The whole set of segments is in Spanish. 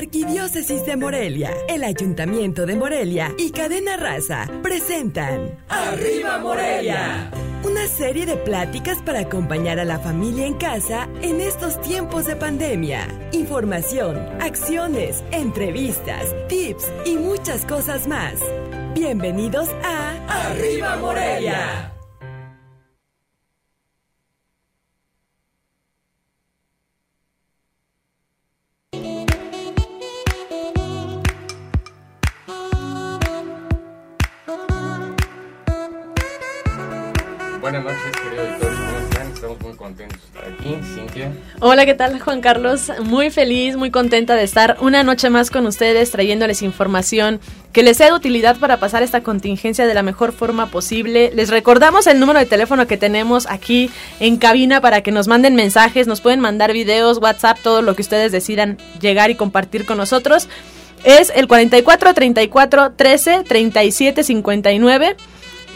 Arquidiócesis de Morelia, el Ayuntamiento de Morelia y Cadena Raza presentan ¡Arriba Morelia! Una serie de pláticas para acompañar a la familia en casa en estos tiempos de pandemia. Información, acciones, entrevistas, tips y muchas cosas más. Bienvenidos a ¡Arriba Morelia! Hola, ¿qué tal, Juan Carlos? Muy feliz, muy contenta de estar una noche más con ustedes, trayéndoles información que les sea de utilidad para pasar esta contingencia de la mejor forma posible. Les recordamos el número de teléfono que tenemos aquí en cabina para que nos manden mensajes, nos pueden mandar videos, WhatsApp, todo lo que ustedes decidan llegar y compartir con nosotros. Es el 44 34 13 37 59.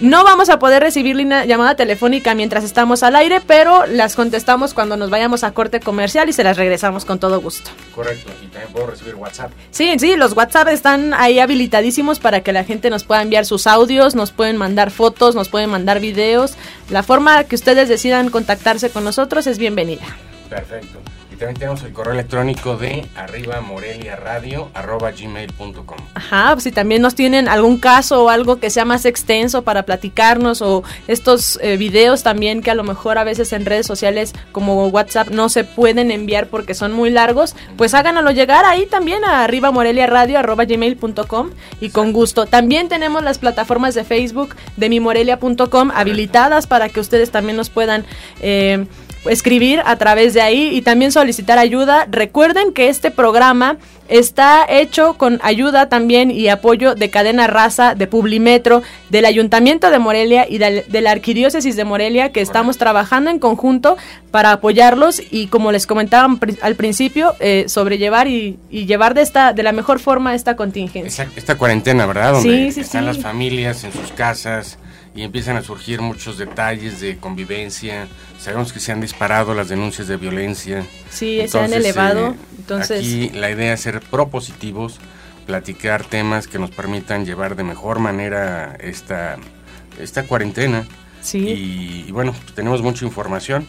No vamos a poder recibir línea, llamada telefónica mientras estamos al aire, pero las contestamos cuando nos vayamos a corte comercial y se las regresamos con todo gusto. Correcto, y también puedo recibir WhatsApp. Sí, sí, los WhatsApp están ahí habilitadísimos para que la gente nos pueda enviar sus audios, nos pueden mandar fotos, nos pueden mandar videos. La forma que ustedes decidan contactarse con nosotros es bienvenida. Perfecto. Y también tenemos el correo electrónico de arriba morelia radio arroba gmail.com. Ajá, pues si también nos tienen algún caso o algo que sea más extenso para platicarnos o estos eh, videos también que a lo mejor a veces en redes sociales como WhatsApp no se pueden enviar porque son muy largos, pues háganoslo llegar ahí también a arriba morelia radio arroba gmail.com y con gusto. También tenemos las plataformas de Facebook de mimorelia.com habilitadas para que ustedes también nos puedan... Eh, escribir a través de ahí y también solicitar ayuda. Recuerden que este programa está hecho con ayuda también y apoyo de Cadena Raza, de Publimetro, del Ayuntamiento de Morelia y de, la Arquidiócesis de Morelia, que estamos trabajando en conjunto para apoyarlos y como les comentaba al principio, eh, sobrellevar y, llevar de esta de la mejor forma esta contingencia. Esta, cuarentena, ¿verdad? Donde están las familias en sus casas y empiezan a surgir muchos detalles de convivencia. Sabemos que se han disparado las denuncias de violencia. Sí, se han elevado. Eh, entonces, aquí la idea es ser propositivos, platicar temas que nos permitan llevar de mejor manera esta, esta cuarentena. Sí. Y, bueno, pues tenemos mucha información.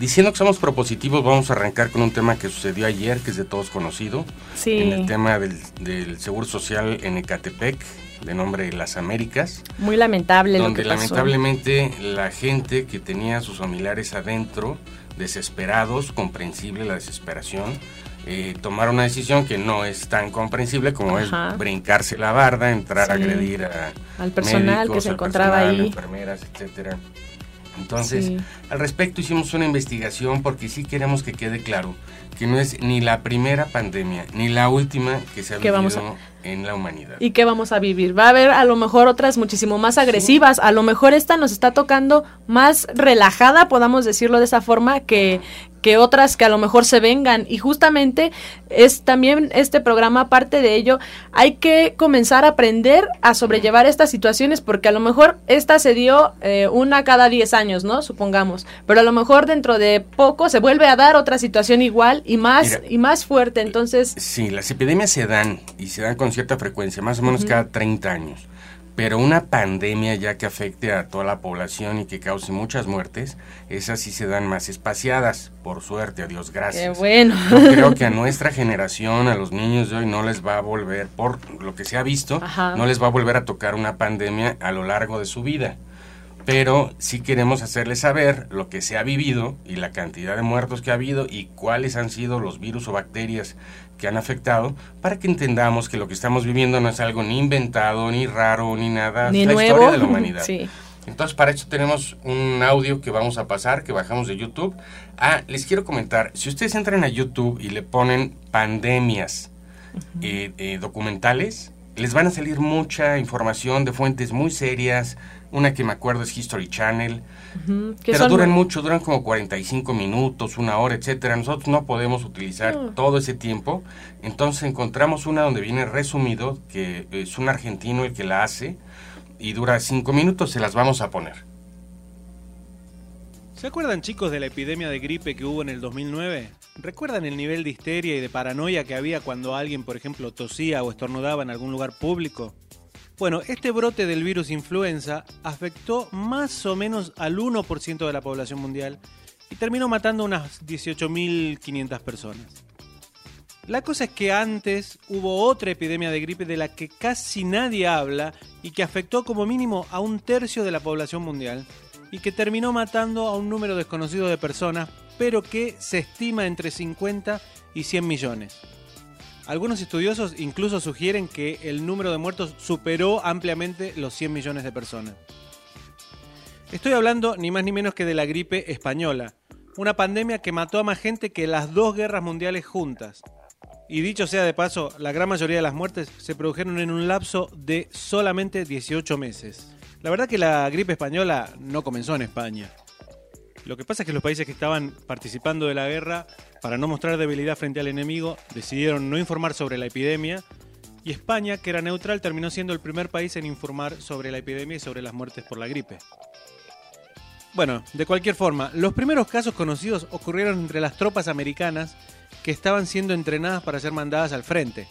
Diciendo que somos propositivos, vamos a arrancar con un tema que sucedió ayer, que es de todos conocido. Sí. En el tema del, del Seguro Social en Ecatepec, de nombre Las Américas. Muy lamentable donde lo que lamentablemente la gente que tenía a sus familiares adentro, desesperados, comprensible la desesperación, eh, tomaron una decisión que no es tan comprensible como es brincarse la barda, entrar a agredir a al personal que se encontraba ahí, enfermeras, etcétera. Entonces, al respecto hicimos una investigación porque sí queremos que quede claro que no es ni la primera pandemia ni la última que se ha vivido en la humanidad. ¿Y qué vamos a vivir? Va a haber a lo mejor otras muchísimo más agresivas, a lo mejor esta nos está tocando más relajada, podamos decirlo de esa forma, que, que otras que a lo mejor se vengan. Y justamente es también este programa, parte de ello, hay que comenzar a aprender a sobrellevar estas situaciones, porque a lo mejor esta se dio eh, una cada 10 años, ¿no? Supongamos. Pero a lo mejor dentro de poco se vuelve a dar otra situación igual y más, y más fuerte. Entonces. Sí, las epidemias se dan y se dan con cierta frecuencia, más o menos cada 30 años. Pero una pandemia ya que afecte a toda la población y que cause muchas muertes, esas sí se dan más espaciadas, por suerte, a Dios gracias. Qué bueno. Yo creo que a nuestra generación, a los niños de hoy, no les va a volver, por lo que se ha visto, no les va a volver a tocar una pandemia a lo largo de su vida pero sí queremos hacerles saber lo que se ha vivido y la cantidad de muertos que ha habido y cuáles han sido los virus o bacterias que han afectado para que entendamos que lo que estamos viviendo no es algo ni inventado, ni raro, ni nada, ni es la historia de la humanidad. Sí. Entonces, para eso tenemos un audio que vamos a pasar, que bajamos de YouTube. Ah, les quiero comentar, si ustedes entran a YouTube y le ponen pandemias eh, eh, documentales, les van a salir mucha información de fuentes muy serias. Una que me acuerdo es History Channel. Pero duran mucho, duran como 45 minutos, una hora, etcétera. Nosotros no podemos utilizar todo ese tiempo. Entonces encontramos una donde viene resumido, que es un argentino el que la hace, y dura 5 minutos, se las vamos a poner. ¿Se acuerdan chicos de la epidemia de gripe que hubo en el 2009? ¿Recuerdan el nivel de histeria y de paranoia que había cuando alguien, por ejemplo, tosía o estornudaba en algún lugar público? Bueno, este brote del virus influenza afectó más o menos al 1% de la población mundial y terminó matando unas 18.500 personas. La cosa es que antes hubo otra epidemia de gripe de la que casi nadie habla y que afectó como mínimo a un tercio de la población mundial y que terminó matando a un número desconocido de personas, pero que se estima entre 50 y 100 millones. Algunos estudiosos incluso sugieren que el número de muertos superó ampliamente los 100 millones de personas. Estoy hablando ni más ni menos que de la gripe española, una pandemia que mató a más gente que las dos guerras mundiales juntas. Y dicho sea de paso, la gran mayoría de las muertes se produjeron en un lapso de solamente 18 meses. La verdad que la gripe española no comenzó en España. Lo que pasa es que los países que estaban participando de la guerra, para no mostrar debilidad frente al enemigo, decidieron no informar sobre la epidemia y España, que era neutral, terminó siendo el primer país en informar sobre la epidemia y sobre las muertes por la gripe. Bueno, de cualquier forma, los primeros casos conocidos ocurrieron entre las tropas americanas que estaban siendo entrenadas para ser mandadas al frente.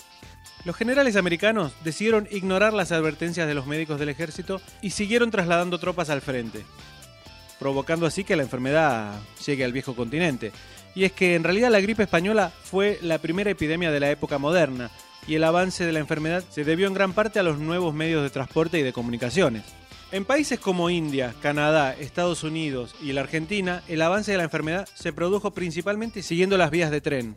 Los generales americanos decidieron ignorar las advertencias de los médicos del ejército y siguieron trasladando tropas al frente, provocando así que la enfermedad llegue al viejo continente. Y es que en realidad la gripe española fue la primera epidemia de la época moderna, y el avance de la enfermedad se debió en gran parte a los nuevos medios de transporte y de comunicaciones. En países como India, Canadá, Estados Unidos y la Argentina, el avance de la enfermedad se produjo principalmente siguiendo las vías de tren,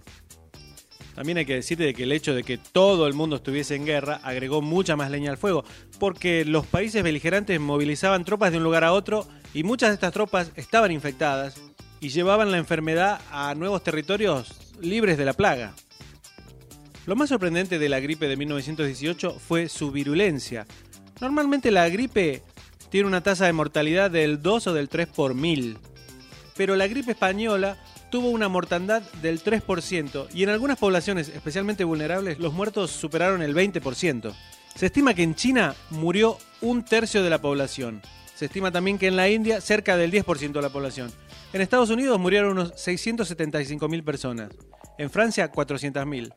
también hay que decirte que el hecho de que todo el mundo estuviese en guerra agregó mucha más leña al fuego, porque los países beligerantes movilizaban tropas de un lugar a otro y muchas de estas tropas estaban infectadas y llevaban la enfermedad a nuevos territorios libres de la plaga. Lo más sorprendente de la gripe de 1918 fue su virulencia. Normalmente la gripe tiene una tasa de mortalidad del 2 o del 3 por mil, pero la gripe española tuvo una mortandad del 3% y en algunas poblaciones especialmente vulnerables los muertos superaron el 20%. Se estima que en China murió un tercio de la población. Se estima también que en la India cerca del 10% de la población. En Estados Unidos murieron unos 675.000 personas. En Francia 400.000.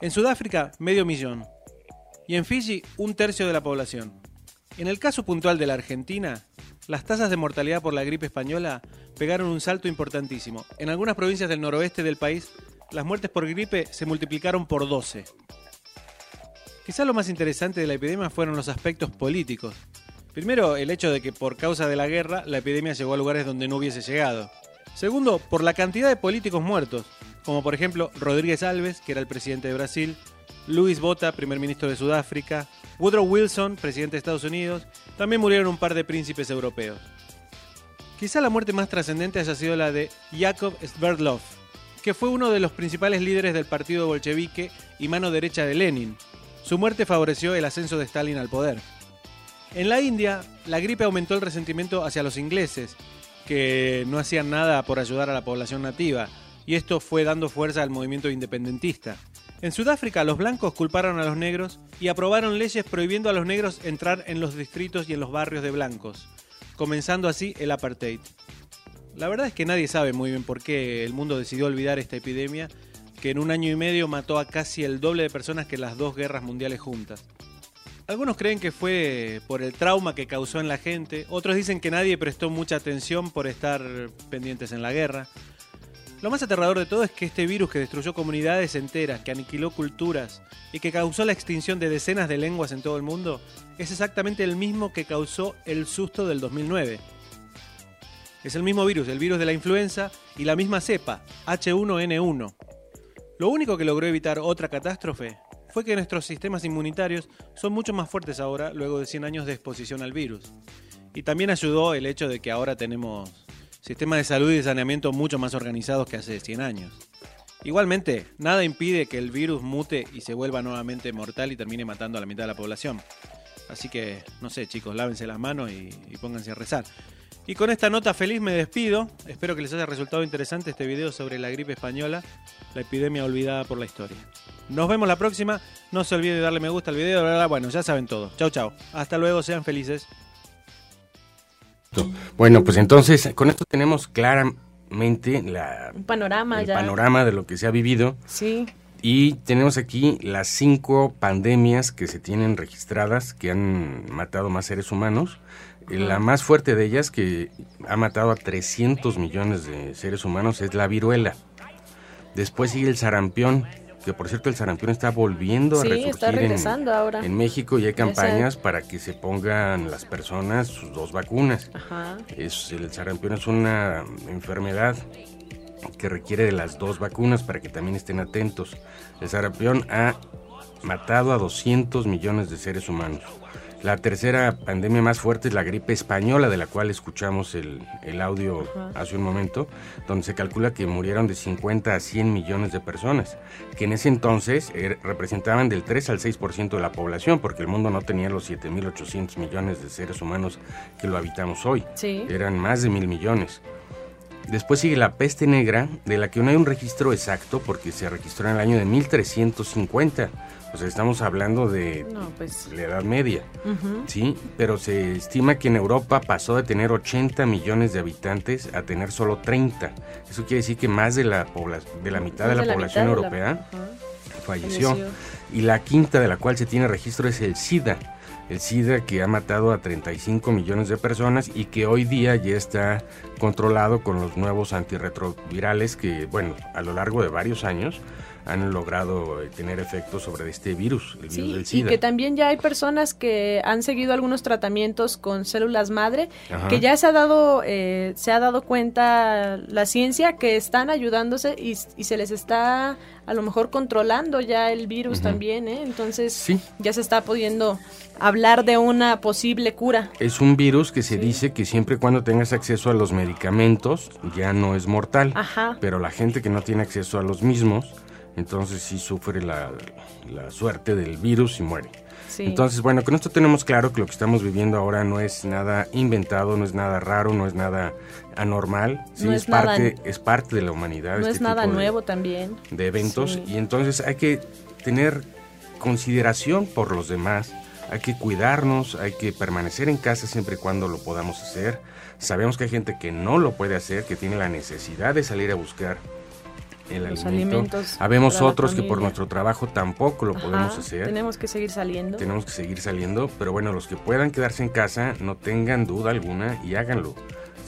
En Sudáfrica medio millón. Y en Fiji un tercio de la población. En el caso puntual de la Argentina, las tasas de mortalidad por la gripe española pegaron un salto importantísimo. En algunas provincias del noroeste del país, las muertes por gripe se multiplicaron por 12. Quizá lo más interesante de la epidemia fueron los aspectos políticos. Primero, el hecho de que por causa de la guerra la epidemia llegó a lugares donde no hubiese llegado. Segundo, por la cantidad de políticos muertos, como por ejemplo Rodríguez Alves, que era el presidente de Brasil, Luis Bota, primer ministro de Sudáfrica, Woodrow Wilson, presidente de Estados Unidos, también murieron un par de príncipes europeos. Quizá la muerte más trascendente haya sido la de Yakov Sverdlov, que fue uno de los principales líderes del partido bolchevique y mano derecha de Lenin. Su muerte favoreció el ascenso de Stalin al poder. En la India, la gripe aumentó el resentimiento hacia los ingleses, que no hacían nada por ayudar a la población nativa, y esto fue dando fuerza al movimiento independentista. En Sudáfrica los blancos culparon a los negros y aprobaron leyes prohibiendo a los negros entrar en los distritos y en los barrios de blancos, comenzando así el apartheid. La verdad es que nadie sabe muy bien por qué el mundo decidió olvidar esta epidemia que en un año y medio mató a casi el doble de personas que las dos guerras mundiales juntas. Algunos creen que fue por el trauma que causó en la gente, otros dicen que nadie prestó mucha atención por estar pendientes en la guerra, lo más aterrador de todo es que este virus que destruyó comunidades enteras, que aniquiló culturas y que causó la extinción de decenas de lenguas en todo el mundo, es exactamente el mismo que causó el susto del 2009. Es el mismo virus, el virus de la influenza y la misma cepa, H1N1. Lo único que logró evitar otra catástrofe fue que nuestros sistemas inmunitarios son mucho más fuertes ahora luego de 100 años de exposición al virus. Y también ayudó el hecho de que ahora tenemos sistemas de salud y de saneamiento mucho más organizados que hace 100 años. Igualmente, nada impide que el virus mute y se vuelva nuevamente mortal y termine matando a la mitad de la población. Así que, no sé, chicos, lávense las manos y, pónganse a rezar. Y con esta nota feliz me despido. Espero que les haya resultado interesante este video sobre la gripe española, la epidemia olvidada por la historia. Nos vemos la próxima. No se olviden de darle me gusta al video. Bueno, ya saben todo. Chau, chau. Hasta luego, sean felices. Perfecto. Bueno, pues entonces con esto tenemos claramente la, panorama, el panorama de lo que se ha vivido. Sí. Y tenemos aquí las cinco pandemias que se tienen registradas que han matado más seres humanos. La más fuerte de ellas, que ha matado a 300 millones de seres humanos, es la viruela. Después sigue el sarampión, que por cierto el sarampión está volviendo a resurgir está regresando en, ahora. en México y hay campañas para que se pongan las personas sus dos vacunas. Ajá. Es, el sarampión es una enfermedad que requiere de las dos vacunas para que también estén atentos. El sarampión ha matado a 200 millones de seres humanos. La tercera pandemia más fuerte es la gripe española, de la cual escuchamos el, el audio hace un momento, donde se calcula que murieron de 50 a 100 millones de personas, que en ese entonces er, representaban del 3 al 6% de la población, porque el mundo no tenía los 7.800 millones de seres humanos que lo habitamos hoy. Sí. Eran más de mil millones. Después sigue la peste negra, de la que no hay un registro exacto porque se registró en el año de 1350. Sea, estamos hablando de no, pues. la Edad Media, uh -huh. ¿sí? Pero se estima que en Europa pasó de tener 80 millones de habitantes a tener solo 30. Eso quiere decir que más de la, de la mitad de la de población la europea uh -huh. falleció. falleció. Y la quinta de la cual se tiene registro es el SIDA. El SIDA que ha matado a 35 millones de personas y que hoy día ya está controlado con los nuevos antirretrovirales que, bueno, a lo largo de varios años han logrado eh, tener efectos sobre este virus, el sí, virus del SIDA. Y que también ya hay personas que han seguido algunos tratamientos con células madre, Ajá. que ya se ha dado eh, se ha dado cuenta la ciencia que están ayudándose y, y se les está a lo mejor controlando ya el virus uh -huh. también, ¿eh? entonces sí. ya se está pudiendo hablar de una posible cura. Es un virus que se sí. dice que siempre y cuando tengas acceso a los medicamentos ya no es mortal, Ajá. pero la gente que no tiene acceso a los mismos entonces sí sufre la, la suerte del virus y muere. Sí. Entonces, bueno, con esto tenemos claro que lo que estamos viviendo ahora no es nada inventado, no es nada raro, no es nada anormal, sí, no es, es, parte, nada, es parte de la humanidad. No este es nada tipo nuevo de, también. De eventos, sí. y entonces hay que tener consideración por los demás, hay que cuidarnos, hay que permanecer en casa siempre y cuando lo podamos hacer. Sabemos que hay gente que no lo puede hacer, que tiene la necesidad de salir a buscar el los alimento. alimentos. Habemos otros que por nuestro trabajo tampoco lo Ajá, podemos hacer. Tenemos que seguir saliendo. Tenemos que seguir saliendo, pero bueno, los que puedan quedarse en casa, no tengan duda alguna y háganlo.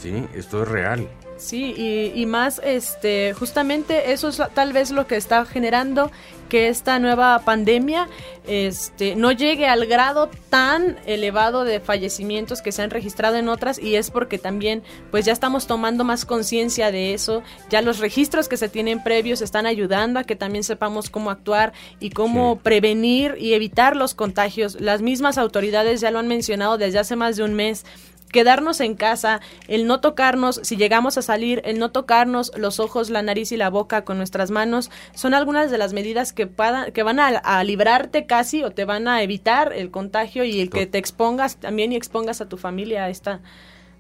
Sí, esto es real. Sí, y, y, más, este, justamente eso es tal vez lo que está generando que esta nueva pandemia este, no llegue al grado tan elevado de fallecimientos que se han registrado en otras y es porque también pues ya estamos tomando más conciencia de eso, ya los registros que se tienen previos están ayudando a que también sepamos cómo actuar y cómo sí. prevenir y evitar los contagios. Las mismas autoridades ya lo han mencionado desde hace más de un mes quedarnos en casa, el no tocarnos, si llegamos a salir, el no tocarnos los ojos, la nariz y la boca con nuestras manos, son algunas de las medidas que, para, que van a, a, librarte casi o te van a evitar el contagio y el que te expongas también y expongas a tu familia a esta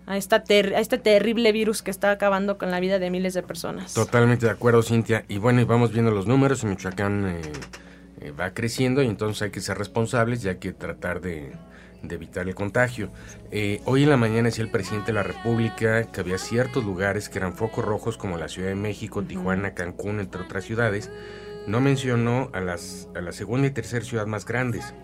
a, esta ter a este terrible virus que está acabando con la vida de miles de personas. Totalmente de acuerdo, Cintia. Y bueno, y vamos viendo los números. En Michoacán eh, eh, va creciendo y entonces hay que ser responsables y hay que tratar de, de evitar el contagio. Eh, hoy en la mañana decía el presidente de la República que había ciertos lugares que eran focos rojos como la Ciudad de México. Tijuana, Cancún, entre otras ciudades. No mencionó a, las, a la segunda y tercera ciudad más grandes,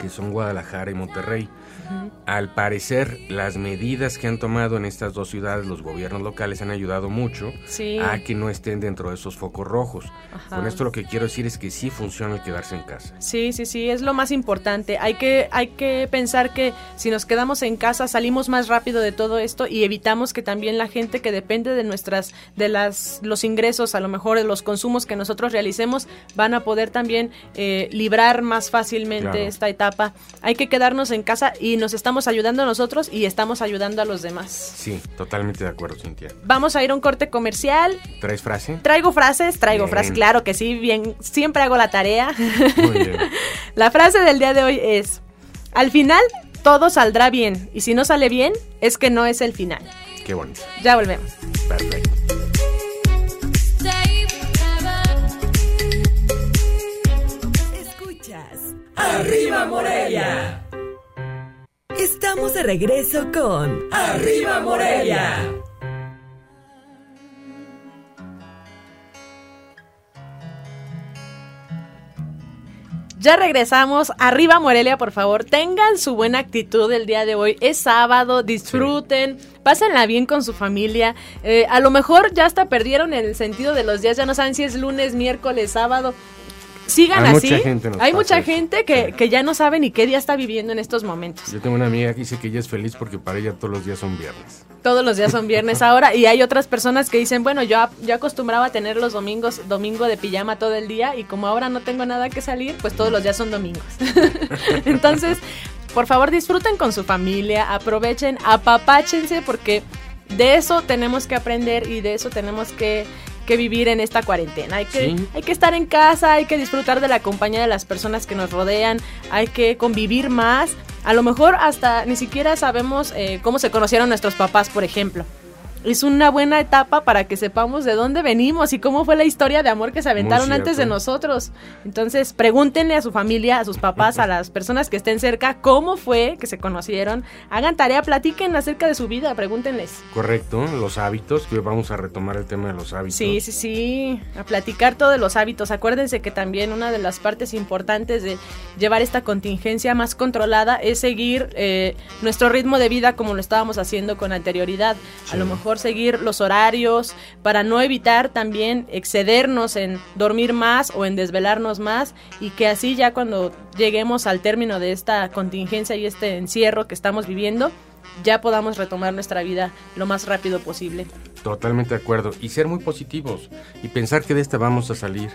que son Guadalajara y Monterrey. -huh. Al parecer, las medidas que han tomado en estas dos ciudades los gobiernos locales han ayudado mucho sí. a que no estén dentro de esos focos rojos. Ajá. Con esto lo que quiero decir es que sí funciona el quedarse en casa. Sí, sí, sí, es lo más importante. Hay que, hay que pensar que si nos quedamos en casa salimos más rápido de todo esto y evitamos que también la gente que depende de nuestras, de las, los ingresos, a lo mejor de los consumos que nosotros realicemos, van a poder también eh, librar más fácilmente claro. esta etapa. Hay que quedarnos en casa y nos estamos ayudando a nosotros y estamos ayudando a los demás. Sí, totalmente de acuerdo, Cintia. Vamos a ir a un corte comercial. ¿Traes frase? Traigo frases, traigo frases, claro que sí, bien, siempre hago la tarea. Muy bien. la frase del día de hoy es, al final todo saldrá bien y si no sale bien es que no es el final. Qué bonito. Ya volvemos. Perfecto. Escuchas. Arriba Morelia. Estamos de regreso con Arriba Morelia. Ya regresamos. Arriba Morelia, por favor, tengan su buena actitud el día de hoy. Es sábado, disfruten, pásenla bien con su familia. Eh, a lo mejor ya hasta perdieron el sentido de los días, ya no saben si es lunes, miércoles, sábado sigan así. Hay mucha gente que, que, ya no sabe ni qué día está viviendo en estos momentos. Yo tengo una amiga que dice que ella es feliz porque para ella todos los días son viernes. Todos los días son viernes ahora. Y hay otras personas que dicen, bueno, yo, yo acostumbraba a tener los domingos, domingo de pijama todo el día y como ahora no tengo nada que salir, pues todos los días son domingos. Entonces, por favor disfruten con su familia, aprovechen, apapáchense porque de eso tenemos que aprender y de eso tenemos que que vivir en esta cuarentena. Hay que, hay que estar en casa, hay que disfrutar de la compañía de las personas que nos rodean, hay que convivir más. A lo mejor hasta ni siquiera sabemos eh, cómo se conocieron nuestros papás, por ejemplo es una buena etapa para que sepamos de dónde venimos y cómo fue la historia de amor que se aventaron antes de nosotros. Entonces, pregúntenle a su familia, a sus papás, a las personas que estén cerca, cómo fue que se conocieron. Hagan tarea, platiquen acerca de su vida, pregúntenles. Correcto, los hábitos, que vamos a retomar el tema de los hábitos. Sí, sí, sí, a platicar todos los hábitos. Acuérdense que también una de las partes importantes de llevar esta contingencia más controlada es seguir eh, nuestro ritmo de vida como lo estábamos haciendo con anterioridad. A lo mejor seguir los horarios, para no evitar también excedernos en dormir más o en desvelarnos más y que así ya cuando lleguemos al término de esta contingencia y este encierro que estamos viviendo, ya podamos retomar nuestra vida lo más rápido posible. Totalmente de acuerdo. Y ser muy positivos y pensar que de esta vamos a salir.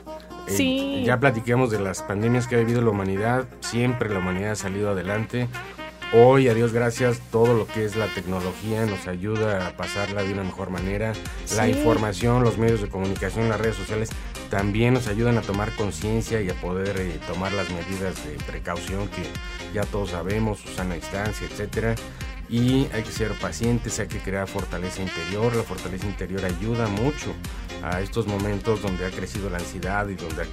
Eh, sí. ya platicamos de las pandemias que ha vivido la humanidad. Siempre la humanidad ha salido adelante. Hoy, a Dios gracias, todo lo que es la tecnología nos ayuda a pasarla de una mejor manera. La información, los medios de comunicación, las redes sociales también nos ayudan a tomar conciencia y a poder eh, tomar las medidas de precaución que ya todos sabemos, Susana distancia, etcétera y hay que ser pacientes, hay que crear fortaleza interior. La fortaleza interior ayuda mucho a estos momentos donde ha crecido la ansiedad y donde ha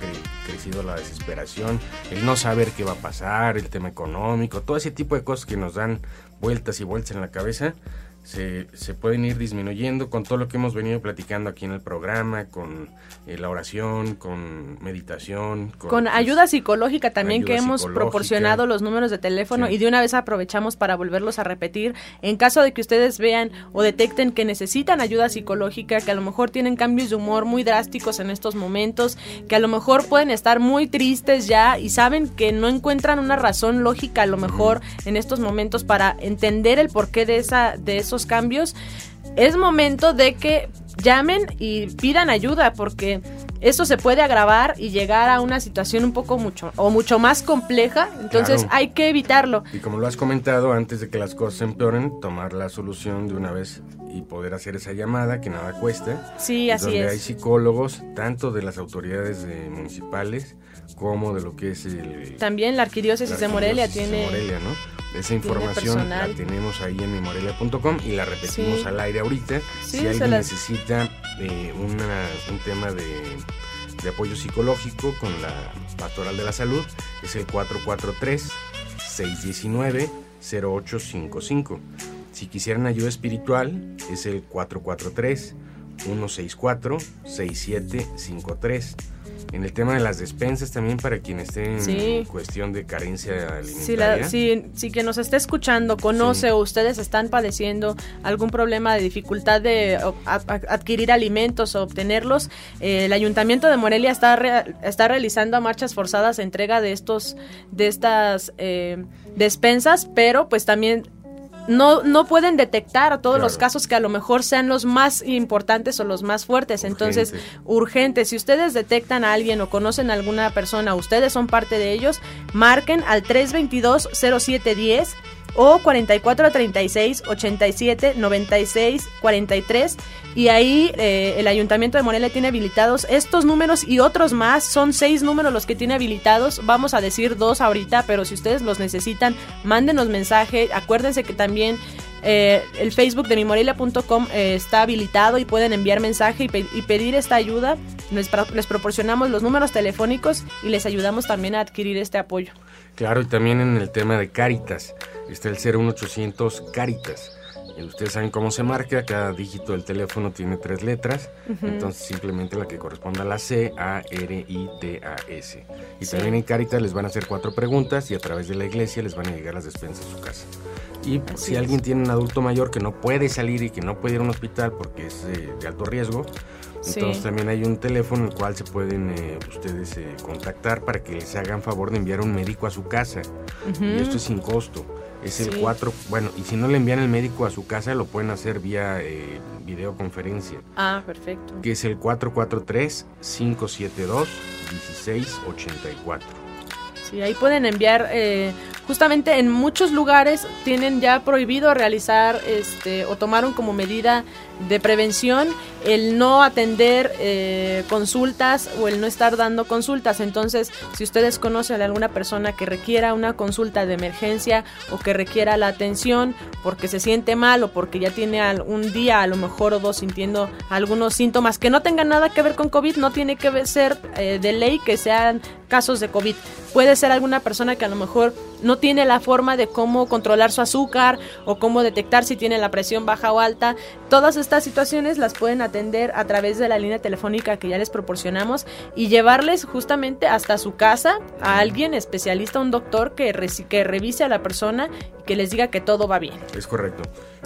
crecido la desesperación, el no saber qué va a pasar, el tema económico, todo ese tipo de cosas que nos dan vueltas y vueltas en la cabeza se, se, pueden ir disminuyendo con todo lo que hemos venido platicando aquí en el programa, con eh, la oración, con meditación. Con, con pues, ayuda psicológica también que hemos proporcionado los números de teléfono y de una vez aprovechamos para volverlos a repetir. En caso de que ustedes vean o detecten que necesitan ayuda psicológica, que a lo mejor tienen cambios de humor muy drásticos en estos momentos, que a lo mejor pueden estar muy tristes ya y saben que no encuentran una razón lógica a lo mejor en estos momentos para entender el porqué de, esa, de esos cambios, es momento de que llamen y pidan ayuda porque esto se puede agravar y llegar a una situación un poco mucho o mucho más compleja, entonces hay que evitarlo. Y como lo has comentado, antes de que las cosas empeoren, tomar la solución de una vez y poder hacer esa llamada que nada cuesta. Sí, así donde es. hay psicólogos, tanto de las autoridades municipales como de lo que es el... También la Arquidiócesis, de Morelia tiene... Morelia, ¿no? Esa información la tenemos ahí en mimorelia.com y la repetimos al aire ahorita. si alguien necesita eh, un tema de, de apoyo psicológico con la Pastoral de la Salud, es el 443-619-0855. Si quisieran ayuda espiritual, es el 443 164 6753 en el tema de las despensas también para quien esté en cuestión de carencia alimentaria. Si, si, quien nos esté escuchando conoce o ustedes están padeciendo algún problema de dificultad de adquirir alimentos o obtenerlos, eh, el Ayuntamiento de Morelia está, está realizando marchas forzadas entrega de estos de estas eh, despensas, pero pues también no, no pueden detectar todos los casos que a lo mejor sean los más importantes o los más fuertes. Entonces, urgente. Si ustedes detectan a alguien o conocen a alguna persona, ustedes son parte de ellos, marquen al 322 0710 o 44 36 87 96 43 y ahí eh, el ayuntamiento de Morelia tiene habilitados estos números y otros más son seis números los que tiene habilitados vamos a decir dos ahorita pero si ustedes los necesitan mándenos mensaje acuérdense que también eh, el Facebook de mimorelia.com eh, está habilitado y pueden enviar mensaje y, pedir esta ayuda. Les, les, proporcionamos los números telefónicos y les ayudamos también a adquirir este apoyo. Claro, y también en el tema de Cáritas. Está el 01800 Caritas. Ustedes saben cómo se marca, cada dígito del teléfono tiene tres letras, entonces simplemente la que corresponda a la C, A, R, I, T, A, S. Y también en Caritas les van a hacer cuatro preguntas y a través de la iglesia les van a llegar las despensas a su casa. Y si alguien tiene un adulto mayor que no puede salir y que no puede ir a un hospital porque es eh, de alto riesgo, entonces también hay un teléfono en el cual se pueden eh, ustedes eh, contactar para que les hagan favor de enviar un médico a su casa. Y esto es sin costo. Es el 4, bueno, y si no le envían el médico a su casa, lo pueden hacer vía eh, videoconferencia. Ah, perfecto. Que es el 443-572-1684. Sí, ahí pueden enviar, eh, justamente en muchos lugares tienen ya prohibido realizar este, o tomaron como medida de prevención el no atender eh, consultas o el no estar dando consultas. Entonces, si ustedes conocen a alguna persona que requiera una consulta de emergencia o que requiera la atención porque se siente mal o porque ya tiene un día a lo mejor o dos sintiendo algunos síntomas que no tengan nada que ver con COVID, no tiene que ser eh, de ley que sean casos de COVID. Puede ser alguna persona que a lo mejor no tiene la forma de cómo controlar su azúcar o cómo detectar si tiene la presión baja o alta. Todas estas situaciones las pueden atender a través de la línea telefónica que ya les proporcionamos y llevarles justamente hasta su casa a alguien especialista, un doctor que, que revise a la persona y que les diga que todo va bien. Es correcto.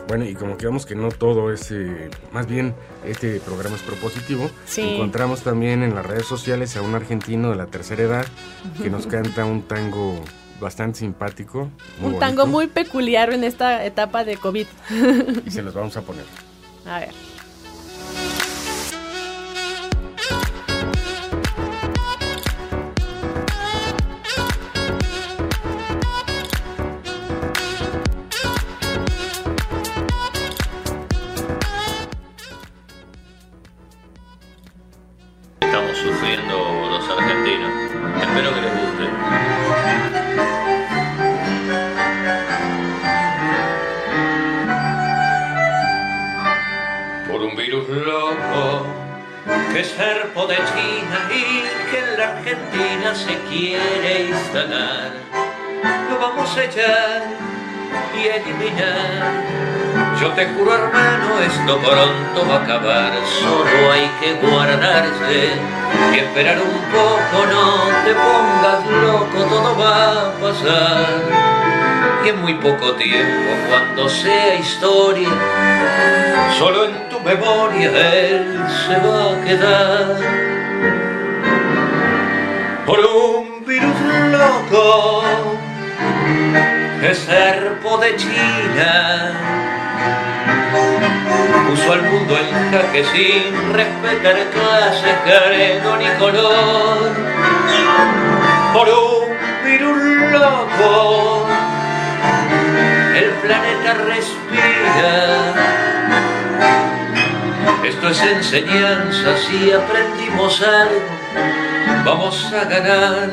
Bueno, y como que vemos que no todo es, eh, más bien este programa es propositivo, encontramos también en las redes sociales a un argentino de la tercera edad que nos canta un tango bastante simpático. un tango muy peculiar en esta etapa de COVID. y se los vamos a poner. A ver. Estamos sufriendo los argentinos. Espero que les que es serpo de China y que en la Argentina se quiere instalar. Lo vamos a echar y eliminar. Yo te juro hermano, esto pronto va a acabar, solo hay que guardarse y esperar un poco, no te pongas loco, todo va a pasar. Y en muy poco tiempo, cuando sea historia, solo en tu memoria él se va a quedar. Por un virus loco, que serpo de China puso al mundo en jaque sin respetar clase, credo ni color. Por un virus loco, el planeta respira. Esto es enseñanza, si aprendimos algo, vamos a ganar.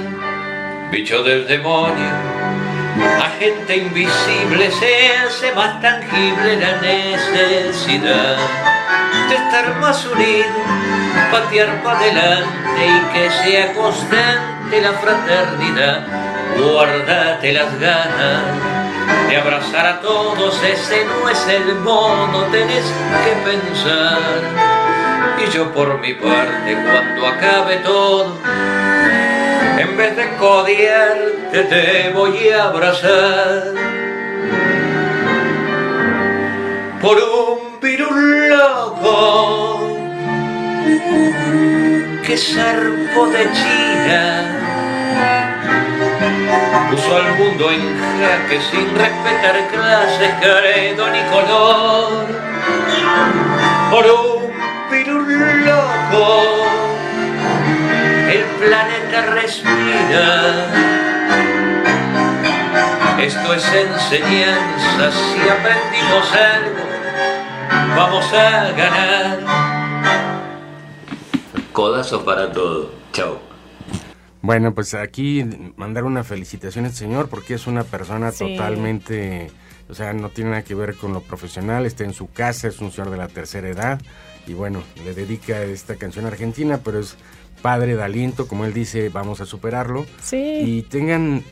Bicho del demonio, agente invisible, se hace más tangible la necesidad de estar más unido, patear para adelante y que sea constante la fraternidad. Guardate las ganas de abrazar a todos, ese no es el modo, tenés que pensar. Y yo por mi parte, cuando acabe todo, en vez de codiarte te voy a abrazar. Por un virus que zarpo de China puso al mundo en jaque sin respetar clases, credo ni color. Por un virus loco, el planeta respira. Esto es enseñanza, si aprendimos algo, vamos a ganar. Codazos para todo. Chao. Bueno, pues aquí mandar una felicitación al señor porque es una persona Sí. totalmente, o sea, no tiene nada que ver con lo profesional, está en su casa, es un señor de la tercera edad y bueno, le dedica esta canción argentina, pero es padre de aliento, como él dice, vamos a superarlo Sí. y tengan,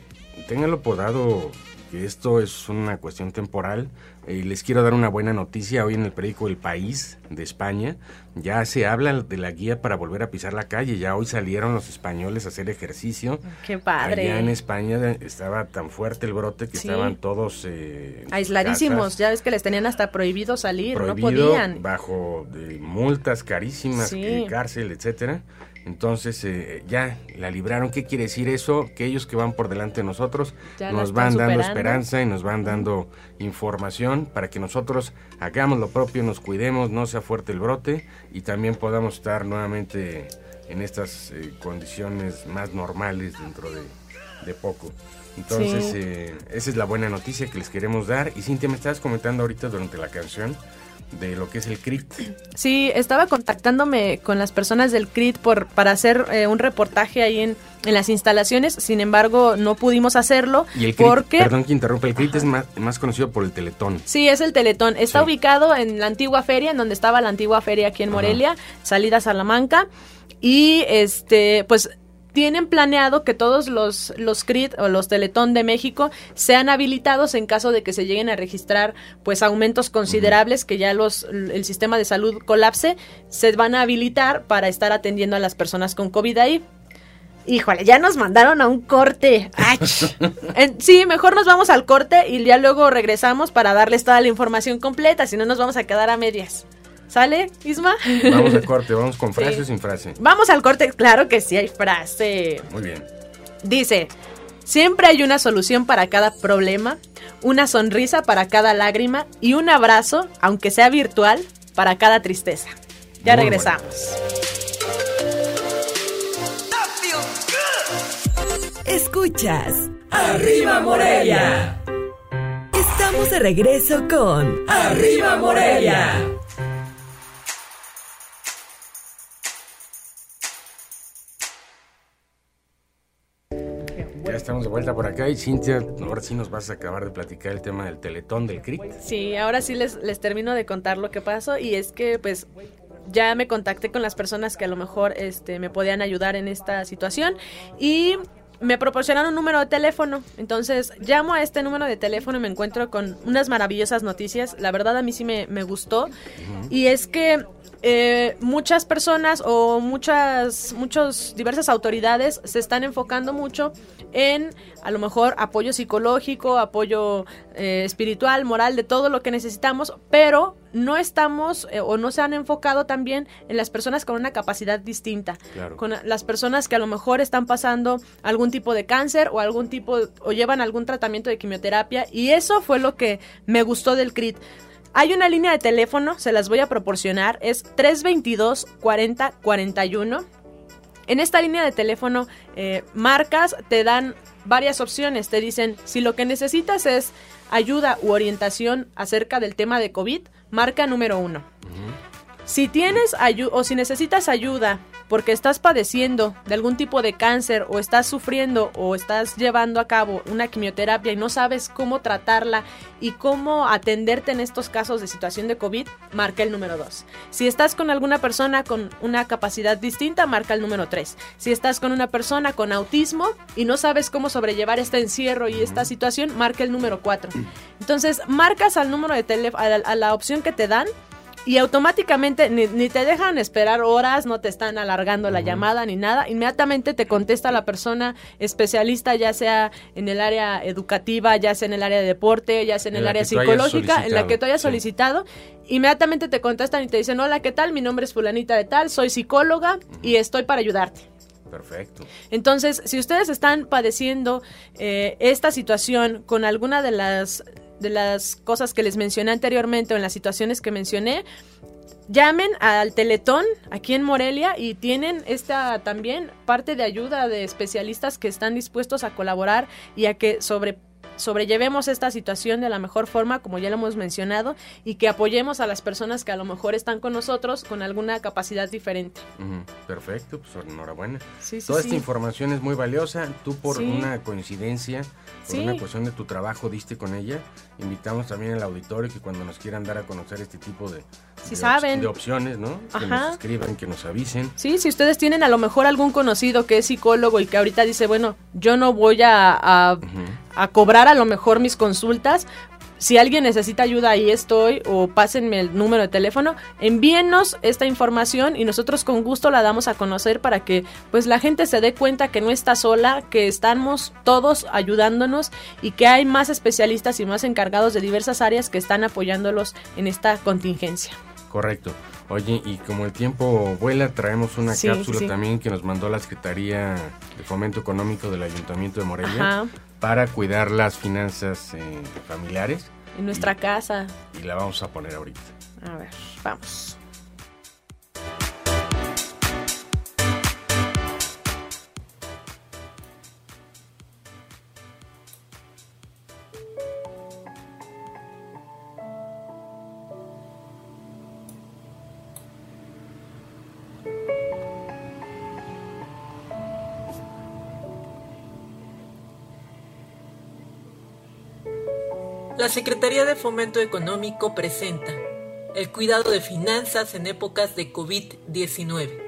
ténganlo por dado que esto es una cuestión temporal. Eh, les quiero dar una buena noticia. Hoy en el periódico El País de España ya se habla de la guía para volver a pisar la calle. Ya hoy salieron los españoles a hacer ejercicio. Qué padre. Allá en España estaba tan fuerte el brote que estaban todos eh, aisladísimos. Ya ves que les tenían hasta prohibido salir, no podían. Bajo de multas carísimas, cárcel, etcétera. Entonces eh, ya la libraron. ¿Qué quiere decir eso? Que ellos que van por delante de nosotros nos van dando esperanza y nos van dando información para que nosotros hagamos lo propio, nos cuidemos, no sea fuerte el brote y también podamos estar nuevamente en estas eh, condiciones más normales dentro de, poco. Entonces, eh, esa es la buena noticia que les queremos dar. Y Cintia, me estabas comentando ahorita durante la canción de lo que es el CRIT. Sí, estaba contactándome con las personas del CRIT por, para hacer eh, un reportaje ahí en, en, las instalaciones, sin embargo no pudimos hacerlo ¿Y el porque... Perdón que interrumpa, el CRIT es más, más, conocido por el Teletón. Sí, es el Teletón. Está ubicado en la antigua feria, en donde estaba la antigua feria aquí en Morelia, salida a Salamanca. Y este, pues tienen planeado que todos los, los CRIT o los Teletón de México sean habilitados en caso de que se lleguen a registrar pues aumentos considerables, que ya los, el sistema de salud colapse, se van a habilitar para estar atendiendo a las personas con COVID ahí. Híjole, ya nos mandaron a un corte. sí, mejor nos vamos al corte y ya luego regresamos para darles toda la información completa, si no nos vamos a quedar a medias. ¿Sale, Isma? Vamos al corte, vamos con frase o sin frase. Vamos al corte, claro que sí hay frase. Muy bien. Dice, siempre hay una solución para cada problema, una sonrisa para cada lágrima y un abrazo, aunque sea virtual, para cada tristeza. Ya regresamos. Escuchas. Arriba Morelia. Estamos de regreso con Arriba Morelia. Estamos de vuelta por acá. Y Cintia, ahora sí nos vas a acabar de platicar el tema del teletón del CRIT. Sí, ahora sí les, les termino de contar lo que pasó. Y es que pues ya me contacté con las personas que a lo mejor este, me podían ayudar en esta situación. Y me proporcionaron un número de teléfono. Entonces llamo a este número de teléfono y me encuentro con unas maravillosas noticias. La verdad a mí sí me, me gustó. Y es que eh, muchas personas o muchas muchos diversas autoridades se están enfocando mucho en a lo mejor apoyo psicológico, apoyo eh, espiritual, moral, de todo lo que necesitamos, pero no estamos eh, o no se han enfocado también en las personas con una capacidad distinta, con las personas que a lo mejor están pasando algún tipo de cáncer o algún tipo o llevan algún tratamiento de quimioterapia y eso fue lo que me gustó del CRIT hay una línea de teléfono, se las voy a proporcionar, es 322 40 41. En esta línea de teléfono, eh, marcas te dan varias opciones. Te dicen, si lo que necesitas es ayuda u orientación acerca del tema de COVID, marca número uno. Si tienes ayuda o si necesitas ayuda porque estás padeciendo de algún tipo de cáncer o estás sufriendo o estás llevando a cabo una quimioterapia y no sabes cómo tratarla y cómo atenderte en estos casos de situación de COVID, marca el número 2. Si estás con alguna persona con una capacidad distinta, marca el número 3. Si estás con una persona con autismo y no sabes cómo sobrellevar este encierro y esta situación, marca el número 4. Entonces, marcas al número de teléfono, a la opción que te dan y automáticamente ni, te dejan esperar horas, no te están alargando la llamada ni nada, inmediatamente te contesta la persona especialista, ya sea en el área educativa, ya sea en el área de deporte, ya sea en, el área psicológica, en la que tú hayas solicitado, inmediatamente te contestan y te dicen, hola, ¿qué tal? Mi nombre es fulanita de tal, soy psicóloga y estoy para ayudarte. Perfecto. Entonces, si ustedes están padeciendo eh, esta situación con alguna de las de las cosas que les mencioné anteriormente o en las situaciones que mencioné, llamen al Teletón aquí en Morelia y tienen esta también parte de ayuda de especialistas que están dispuestos a colaborar y a que sobre sobrellevemos esta situación de la mejor forma, como ya lo hemos mencionado, y que apoyemos a las personas que a lo mejor están con nosotros con alguna capacidad diferente. Perfecto, pues enhorabuena. Toda esta información es muy valiosa. Tú por una coincidencia, por una cuestión de tu trabajo diste con ella. Invitamos también al auditorio que cuando nos quieran dar a conocer este tipo de, saben. de opciones, ¿no? Que nos escriban, que nos avisen. Sí, si ustedes tienen a lo mejor algún conocido que es psicólogo y que ahorita dice, bueno, yo no voy a, a cobrar a lo mejor mis consultas, si alguien necesita ayuda, ahí estoy, o pásenme el número de teléfono, envíennos esta información y nosotros con gusto la damos a conocer para que pues la gente se dé cuenta que no está sola, que estamos todos ayudándonos y que hay más especialistas y más encargados de diversas áreas que están apoyándolos en esta contingencia. Correcto. Oye, y como el tiempo vuela, traemos una cápsula también que nos mandó la Secretaría de Fomento Económico del Ayuntamiento de Morelia para cuidar las finanzas eh, familiares. En nuestra casa. Y la vamos a poner ahorita. A ver, vamos. La Secretaría de Fomento Económico presenta el cuidado de finanzas en épocas de COVID-19.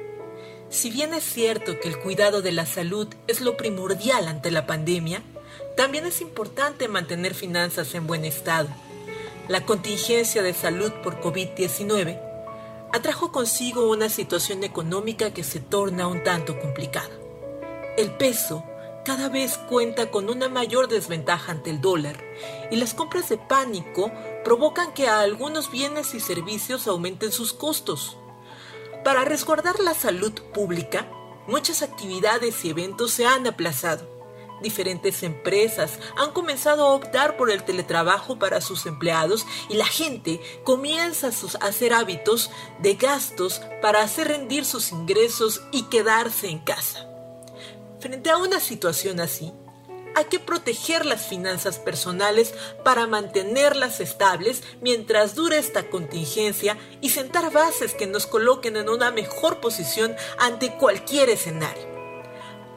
Si bien es cierto que el cuidado de la salud es lo primordial ante la pandemia, también es importante mantener finanzas en buen estado. La contingencia de salud por COVID-19 atrajo consigo una situación económica que se torna un tanto complicada. El peso cada vez cuenta con una mayor desventaja ante el dólar y las compras de pánico provocan que a algunos bienes y servicios aumenten sus costos. Para resguardar la salud pública, muchas actividades y eventos se han aplazado. Diferentes empresas han comenzado a optar por el teletrabajo para sus empleados y la gente comienza a hacer hábitos de gastos para hacer rendir sus ingresos y quedarse en casa. Frente a una situación así, hay que proteger las finanzas personales para mantenerlas estables mientras dure esta contingencia y sentar bases que nos coloquen en una mejor posición ante cualquier escenario.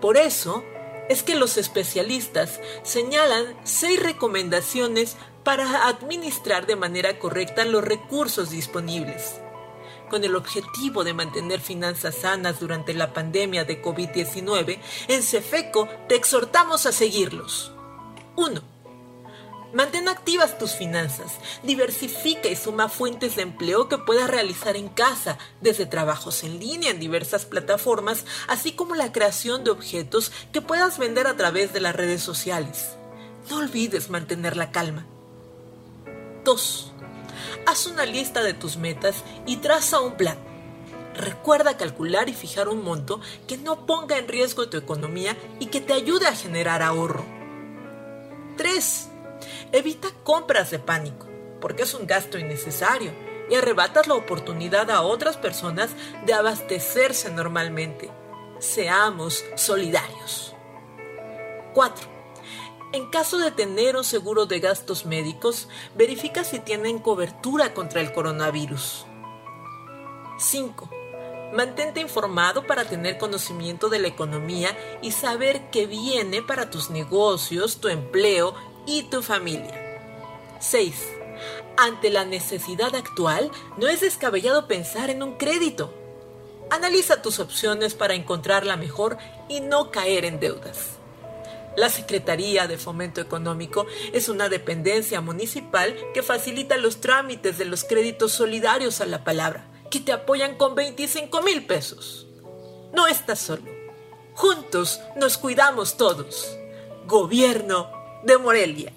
Por eso es que los especialistas señalan seis recomendaciones para administrar de manera correcta los recursos disponibles con el objetivo de mantener finanzas sanas durante la pandemia de COVID-19, en Cefeco te exhortamos a seguirlos. 1. Mantén activas tus finanzas, diversifica y suma fuentes de empleo que puedas realizar en casa, desde trabajos en línea en diversas plataformas, así como la creación de objetos que puedas vender a través de las redes sociales. No olvides mantener la calma. 2. Haz una lista de tus metas y traza un plan. Recuerda calcular y fijar un monto que no ponga en riesgo tu economía y que te ayude a generar ahorro. 3. Evita compras de pánico, porque es un gasto innecesario y arrebatas la oportunidad a otras personas de abastecerse normalmente. Seamos solidarios. 4. En caso de tener un seguro de gastos médicos, verifica si tienen cobertura contra el coronavirus. 5. Mantente informado para tener conocimiento de la economía y saber qué viene para tus negocios, tu empleo y tu familia. 6. Ante la necesidad actual, no es descabellado pensar en un crédito. Analiza tus opciones para encontrar la mejor y no caer en deudas. La Secretaría de Fomento Económico es una dependencia municipal que facilita los trámites de los créditos solidarios a la palabra, que te apoyan con 25 mil pesos. No estás solo. Juntos nos cuidamos todos. Gobierno de Morelia.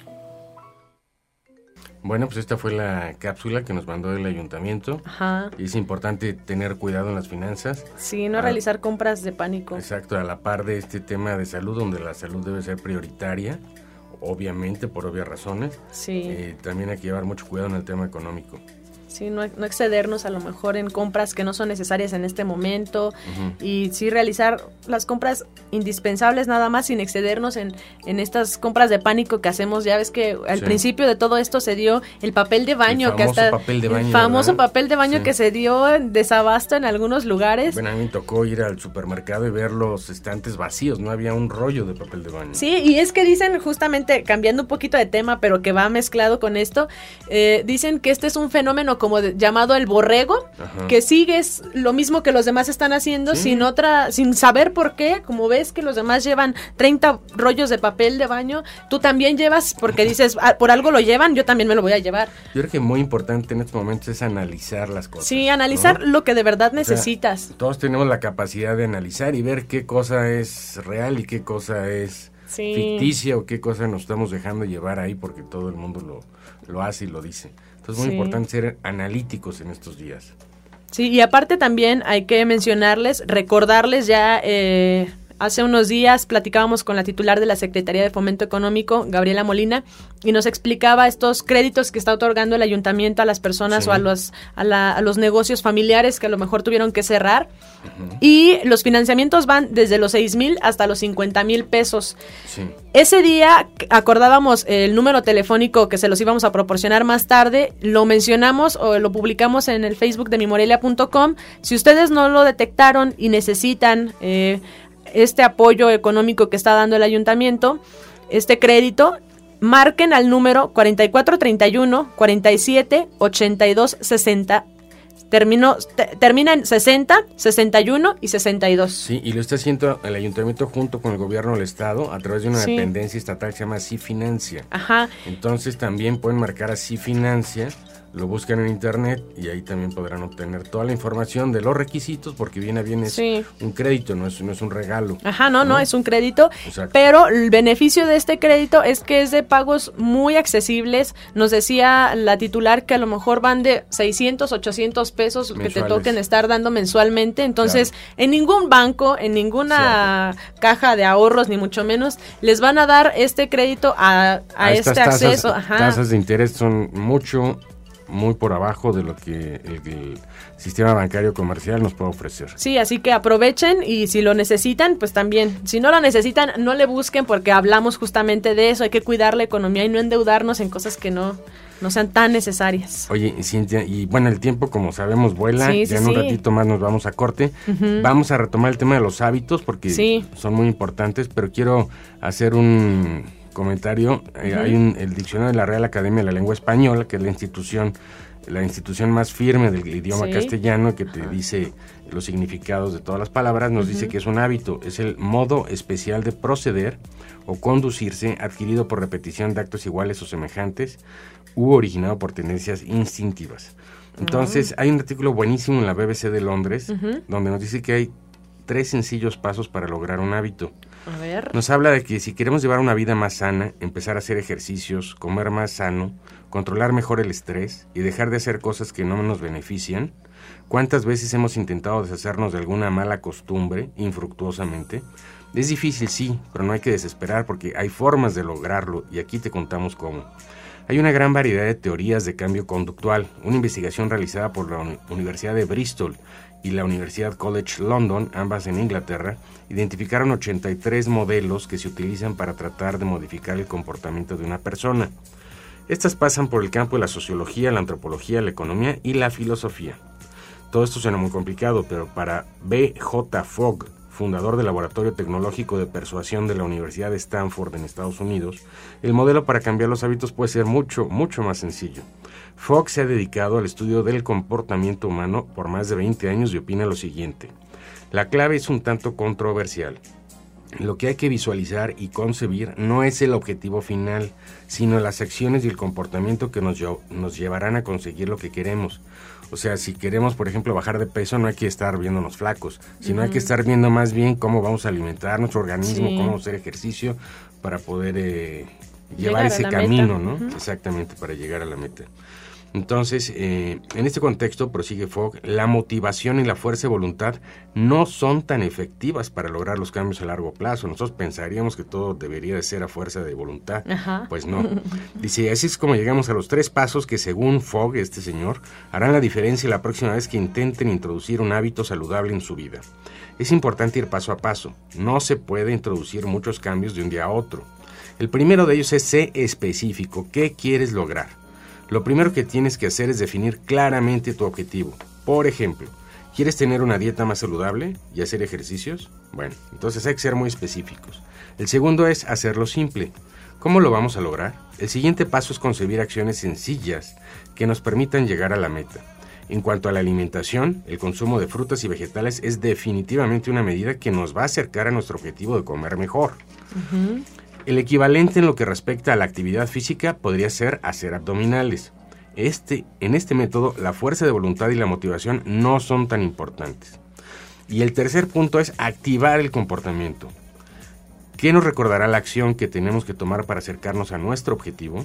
Bueno, pues esta fue la cápsula que nos mandó el ayuntamiento. Ajá. Es importante tener cuidado en las finanzas. Sí, no realizar compras de pánico. Exacto, a la par de este tema de salud, donde la salud debe ser prioritaria, obviamente, por obvias razones. Sí. Eh, también hay que llevar mucho cuidado en el tema económico. Sí, no, excedernos a lo mejor en compras que no son necesarias en este momento y sí realizar las compras indispensables nada más sin excedernos en, en estas compras de pánico que hacemos. Ya ves que al principio de todo esto se dio el papel de baño, el que hasta papel de baño, el famoso papel de baño que se dio en desabasto en algunos lugares. Bueno, a mí me tocó ir al supermercado y ver los estantes vacíos, no había un rollo de papel de baño. Sí, y es que dicen justamente, cambiando un poquito de tema, pero que va mezclado con esto, eh, dicen que este es un fenómeno como llamado el borrego, que sigues lo mismo que los demás están haciendo sin otra, sin saber por qué, como ves que los demás llevan 30 rollos de papel de baño, tú también llevas, porque dices, ah, por algo lo llevan, yo también me lo voy a llevar. Yo creo que muy importante en estos momentos es analizar las cosas. Sí, analizar lo que de verdad necesitas. todos tenemos la capacidad de analizar y ver qué cosa es real y qué cosa es ficticia o qué cosa nos estamos dejando llevar ahí porque todo el mundo lo, lo hace y lo dice. Entonces es muy importante ser analíticos en estos días. Sí, y aparte también hay que mencionarles, recordarles ya... Eh, Hace unos días platicábamos con la titular de la Secretaría de Fomento Económico, Gabriela Molina, y nos explicaba estos créditos que está otorgando el ayuntamiento a las personas o a los, a, los negocios familiares que a lo mejor tuvieron que cerrar. Y los financiamientos van desde los 6 mil hasta los 50 mil pesos. Ese día acordábamos el número telefónico que se los íbamos a proporcionar más tarde, lo mencionamos o lo publicamos en el Facebook de mimorelia.com. Si ustedes no lo detectaron y necesitan... Eh, este apoyo económico que está dando el ayuntamiento, este crédito, marquen al número 4431 47 82 60 Terminó, termina en 60, 61 y 62. Sí, y lo está haciendo el ayuntamiento junto con el gobierno del estado a través de una dependencia estatal que se llama Sí Financia. Ajá. Entonces también pueden marcar a Sí Financia lo buscan en internet y ahí también podrán obtener toda la información de los requisitos porque viene a bien es un crédito, no es, no es un regalo. Ajá, no, no, es un crédito, pero el beneficio de este crédito es que es de pagos muy accesibles. Nos decía la titular que a lo mejor van de 600, 800 pesos que te toquen estar dando mensualmente, entonces en ningún banco, en ninguna caja de ahorros, ni mucho menos, les van a dar este crédito a, este acceso. Ajá. tasas de interés son mucho muy por abajo de lo que el, sistema bancario comercial nos puede ofrecer. Sí, así que aprovechen y si lo necesitan, pues también. Si no lo necesitan, no le busquen porque hablamos justamente de eso. Hay que cuidar la economía y no endeudarnos en cosas que no, no sean tan necesarias. Oye, Cintia, y bueno, el tiempo, como sabemos, vuela. ya en un ratito más nos vamos a corte. Vamos a retomar el tema de los hábitos porque son muy importantes, pero quiero hacer un comentario, eh, hay un, el diccionario de la Real Academia de la Lengua Española, que es la institución, la institución más firme del idioma castellano, que te dice los significados de todas las palabras, nos dice que es un hábito, es el modo especial de proceder o conducirse adquirido por repetición de actos iguales o semejantes u originado por tendencias instintivas. Entonces, hay un artículo buenísimo en la BBC de Londres, donde nos dice que hay tres sencillos pasos para lograr un hábito. Nos habla de que si queremos llevar una vida más sana, empezar a hacer ejercicios, comer más sano, controlar mejor el estrés y dejar de hacer cosas que no nos benefician, ¿cuántas veces hemos intentado deshacernos de alguna mala costumbre infructuosamente? Es difícil, sí, pero no hay que desesperar porque hay formas de lograrlo y aquí te contamos cómo. Hay una gran variedad de teorías de cambio conductual. Una investigación realizada por la Universidad de Bristol y la Universidad College London, ambas en Inglaterra, identificaron 83 modelos que se utilizan para tratar de modificar el comportamiento de una persona. Estas pasan por el campo de la sociología, la antropología, la economía y la filosofía. Todo esto suena muy complicado, pero para B.J. Fogg, fundador del Laboratorio Tecnológico de Persuasión de la Universidad de Stanford en Estados Unidos, el modelo para cambiar los hábitos puede ser mucho, mucho más sencillo. Fox se ha dedicado al estudio del comportamiento humano por más de 20 años y opina lo siguiente. La clave es un tanto controversial. Lo que hay que visualizar y concebir no es el objetivo final, sino las acciones y el comportamiento que nos, nos llevarán a conseguir lo que queremos. O sea, si queremos, por ejemplo, bajar de peso, no hay que estar viéndonos flacos, sino hay que estar viendo más bien cómo vamos a alimentar nuestro organismo, cómo vamos a hacer ejercicio para poder eh, llevar ese camino, ¿no? Exactamente, para llegar a la meta. Entonces, eh, en este contexto, prosigue Fogg, la motivación y la fuerza de voluntad no son tan efectivas para lograr los cambios a largo plazo. Nosotros pensaríamos que todo debería de ser a fuerza de voluntad. Pues no. Dice, así es como llegamos a los tres pasos que según Fogg, este señor, harán la diferencia la próxima vez que intenten introducir un hábito saludable en su vida. Es importante ir paso a paso. No se puede introducir muchos cambios de un día a otro. El primero de ellos es ser específico. ¿Qué quieres lograr? Lo primero que tienes que hacer es definir claramente tu objetivo. Por ejemplo, ¿quieres tener una dieta más saludable y hacer ejercicios? Bueno, entonces hay que ser muy específicos. El segundo es hacerlo simple. ¿Cómo lo vamos a lograr? El siguiente paso es concebir acciones sencillas que nos permitan llegar a la meta. En cuanto a la alimentación, el consumo de frutas y vegetales es definitivamente una medida que nos va a acercar a nuestro objetivo de comer mejor. El equivalente en lo que respecta a la actividad física podría ser hacer abdominales. Este, en este método, la fuerza de voluntad y la motivación no son tan importantes. Y el tercer punto es activar el comportamiento. ¿Qué nos recordará la acción que tenemos que tomar para acercarnos a nuestro objetivo?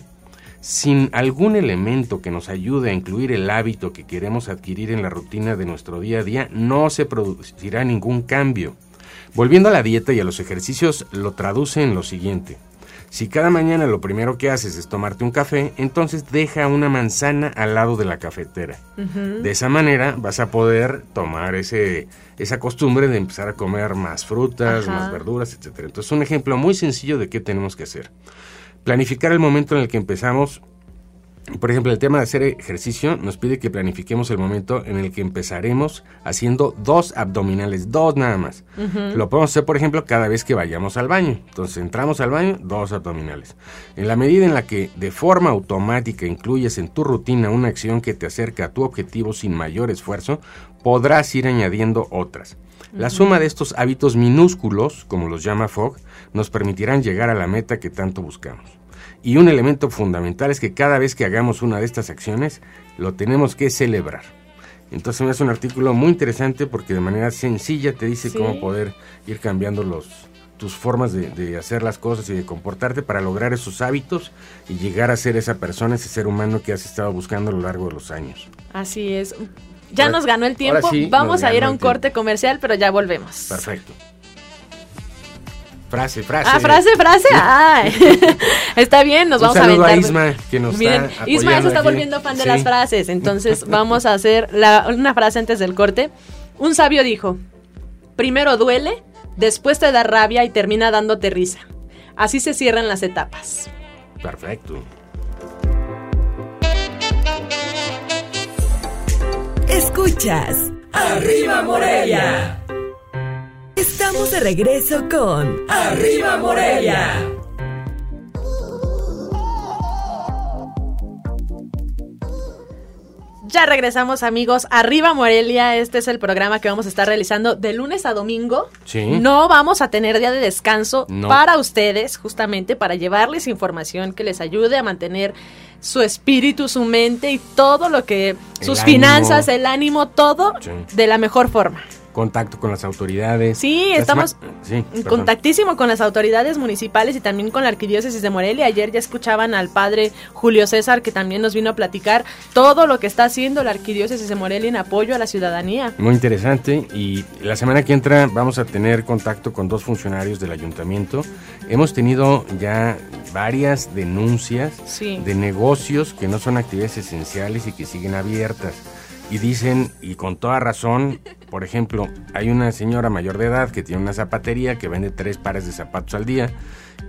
Sin algún elemento que nos ayude a incluir el hábito que queremos adquirir en la rutina de nuestro día a día, no se producirá ningún cambio. Volviendo a la dieta y a los ejercicios, lo traduce en lo siguiente. Si cada mañana lo primero que haces es tomarte un café, entonces deja una manzana al lado de la cafetera. De esa manera vas a poder tomar ese, esa costumbre de empezar a comer más frutas, más verduras, etc. Entonces un ejemplo muy sencillo de qué tenemos que hacer. Planificar el momento en el que empezamos. Por ejemplo, el tema de hacer ejercicio nos pide que planifiquemos el momento en el que empezaremos haciendo dos abdominales, dos nada más. Lo podemos hacer, por ejemplo, cada vez que vayamos al baño. Entonces, entramos al baño, dos abdominales. En la medida en la que de forma automática incluyes en tu rutina una acción que te acerca a tu objetivo sin mayor esfuerzo, podrás ir añadiendo otras. La suma de estos hábitos minúsculos, como los llama Fogg, nos permitirán llegar a la meta que tanto buscamos. Y un elemento fundamental es que cada vez que hagamos una de estas acciones, lo tenemos que celebrar. Entonces es un artículo muy interesante porque de manera sencilla te dice cómo poder ir cambiando los, tus formas de, de, hacer las cosas y de comportarte para lograr esos hábitos y llegar a ser esa persona, ese ser humano que has estado buscando a lo largo de los años. Así es. Ya nos ganó el tiempo. Vamos a ir a un corte comercial, pero ya volvemos. Perfecto. Frase, frase. Ah, frase, frase. Ah, está bien, nos vamos a aventar. A Isma, que nos Miren, Isma se está volviendo fan de las frases. Entonces, vamos a hacer una frase antes del corte. Un sabio dijo: Primero duele, después te da rabia y termina dándote risa. Así se cierran las etapas. Perfecto. Escuchas. Arriba Morelia. Estamos de regreso con Arriba Morelia. Ya regresamos amigos, arriba Morelia, este es el programa que vamos a estar realizando de lunes a domingo. Sí. No vamos a tener día de descanso para ustedes, justamente para llevarles información que les ayude a mantener su espíritu, su mente y todo lo que, sus finanzas, el ánimo, todo de la mejor forma contacto con las autoridades. Sí, estamos en contactísimo con las autoridades municipales y también con la Arquidiócesis de Morelia. Ayer ya escuchaban al padre Julio César que también nos vino a platicar todo lo que está haciendo la Arquidiócesis de Morelia en apoyo a la ciudadanía. Muy interesante y la semana que entra vamos a tener contacto con dos funcionarios del ayuntamiento. Hemos tenido ya varias denuncias de negocios que no son actividades esenciales y que siguen abiertas y dicen, y con toda razón, por ejemplo, hay una señora mayor de edad que tiene una zapatería que vende tres pares de zapatos al día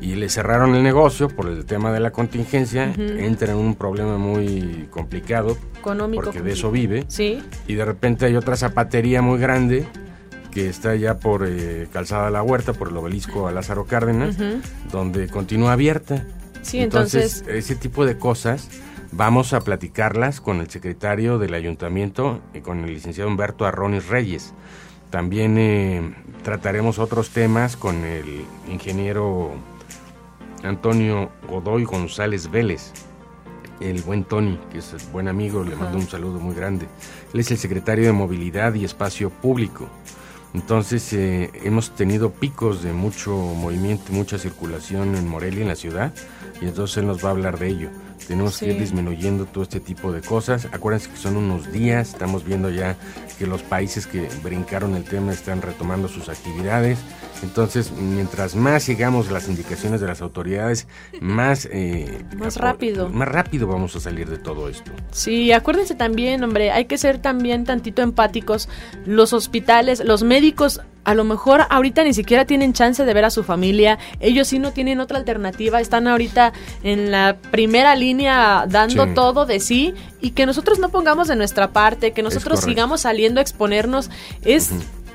y le cerraron el negocio por el tema de la contingencia, entra en un problema muy complicado, económico, porque de eso vive, sí. y de repente hay otra zapatería muy grande que está ya por eh, Calzada La Huerta, por el obelisco a Lázaro Cárdenas, donde continúa abierta. Sí, entonces, entonces ese tipo de cosas Vamos a platicarlas con el secretario del ayuntamiento y con el licenciado Humberto Arronis Reyes. También eh, trataremos otros temas con el ingeniero Antonio Godoy González Vélez, el buen Tony, que es el buen amigo, le mando un saludo muy grande. Él es el secretario de Movilidad y Espacio Público. Entonces eh, hemos tenido picos de mucho movimiento, mucha circulación en Morelia, en la ciudad, y entonces él nos va a hablar de ello. Tenemos que ir disminuyendo todo este tipo de cosas. Acuérdense que son unos días, estamos viendo ya que los países que brincaron el tema están retomando sus actividades. Entonces, mientras más sigamos las indicaciones de las autoridades, más... Eh, más rápido. Más rápido vamos a salir de todo esto. Sí, acuérdense también, hombre, hay que ser también tantito empáticos. Los hospitales, los médicos a lo mejor ahorita ni siquiera tienen chance de ver a su familia, ellos sí no tienen otra alternativa, están ahorita en la primera línea dando todo de sí. Y que nosotros no pongamos de nuestra parte, que nosotros sigamos saliendo a exponernos es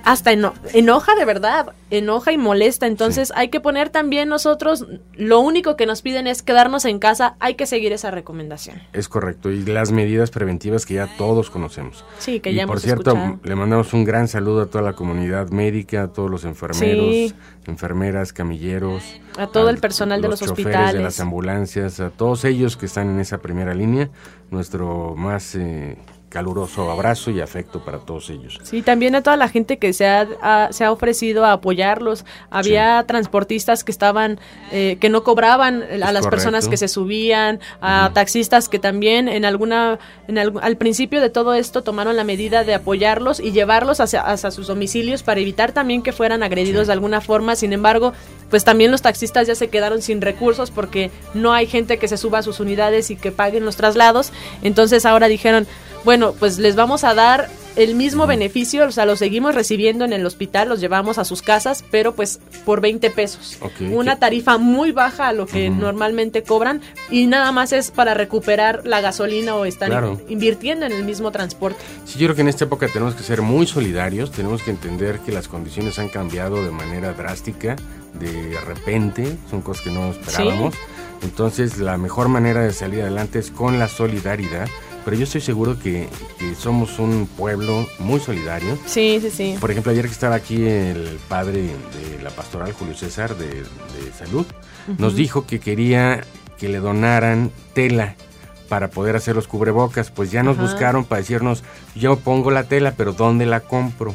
hasta enoja de verdad, enoja y molesta. Entonces hay que poner también nosotros, lo único que nos piden es quedarnos en casa, hay que seguir esa recomendación. Es correcto, y las medidas preventivas que ya todos conocemos. Sí, que ya por cierto, le mandamos un gran saludo a toda la comunidad médica, a todos los enfermeros, enfermeras, camilleros. A todo el personal de los hospitales. de las ambulancias, a todos ellos que están en esa primera línea, nuestro más... Eh, caluroso abrazo y afecto para todos ellos. Sí, también a toda la gente que se ha, se ha ofrecido a apoyarlos. Había transportistas que estaban, eh, que no cobraban a las personas que se subían, a taxistas que también en alguna, en al principio de todo esto tomaron la medida de apoyarlos y llevarlos hacia, hacia sus domicilios para evitar también que fueran agredidos de alguna forma. Sin embargo, pues también los taxistas ya se quedaron sin recursos porque no hay gente que se suba a sus unidades y que paguen los traslados. Entonces ahora dijeron, bueno, pues les vamos a dar el mismo beneficio, o sea, los seguimos recibiendo en el hospital, los llevamos a sus casas, pero pues por 20 pesos. Una tarifa muy baja a lo que normalmente cobran y nada más es para recuperar la gasolina o estar invirtiendo en el mismo transporte. Sí, yo creo que en esta época tenemos que ser muy solidarios, tenemos que entender que las condiciones han cambiado de manera drástica, de repente, son cosas que no esperábamos. Entonces, la mejor manera de salir adelante es con la solidaridad pero yo estoy seguro que, somos un pueblo muy solidario. Sí, sí, sí. Por ejemplo, ayer que estaba aquí el padre de la pastoral, Julio César, de, Salud, nos dijo que quería que le donaran tela para poder hacer los cubrebocas. Pues ya nos buscaron para decirnos, yo pongo la tela, pero ¿dónde la compro?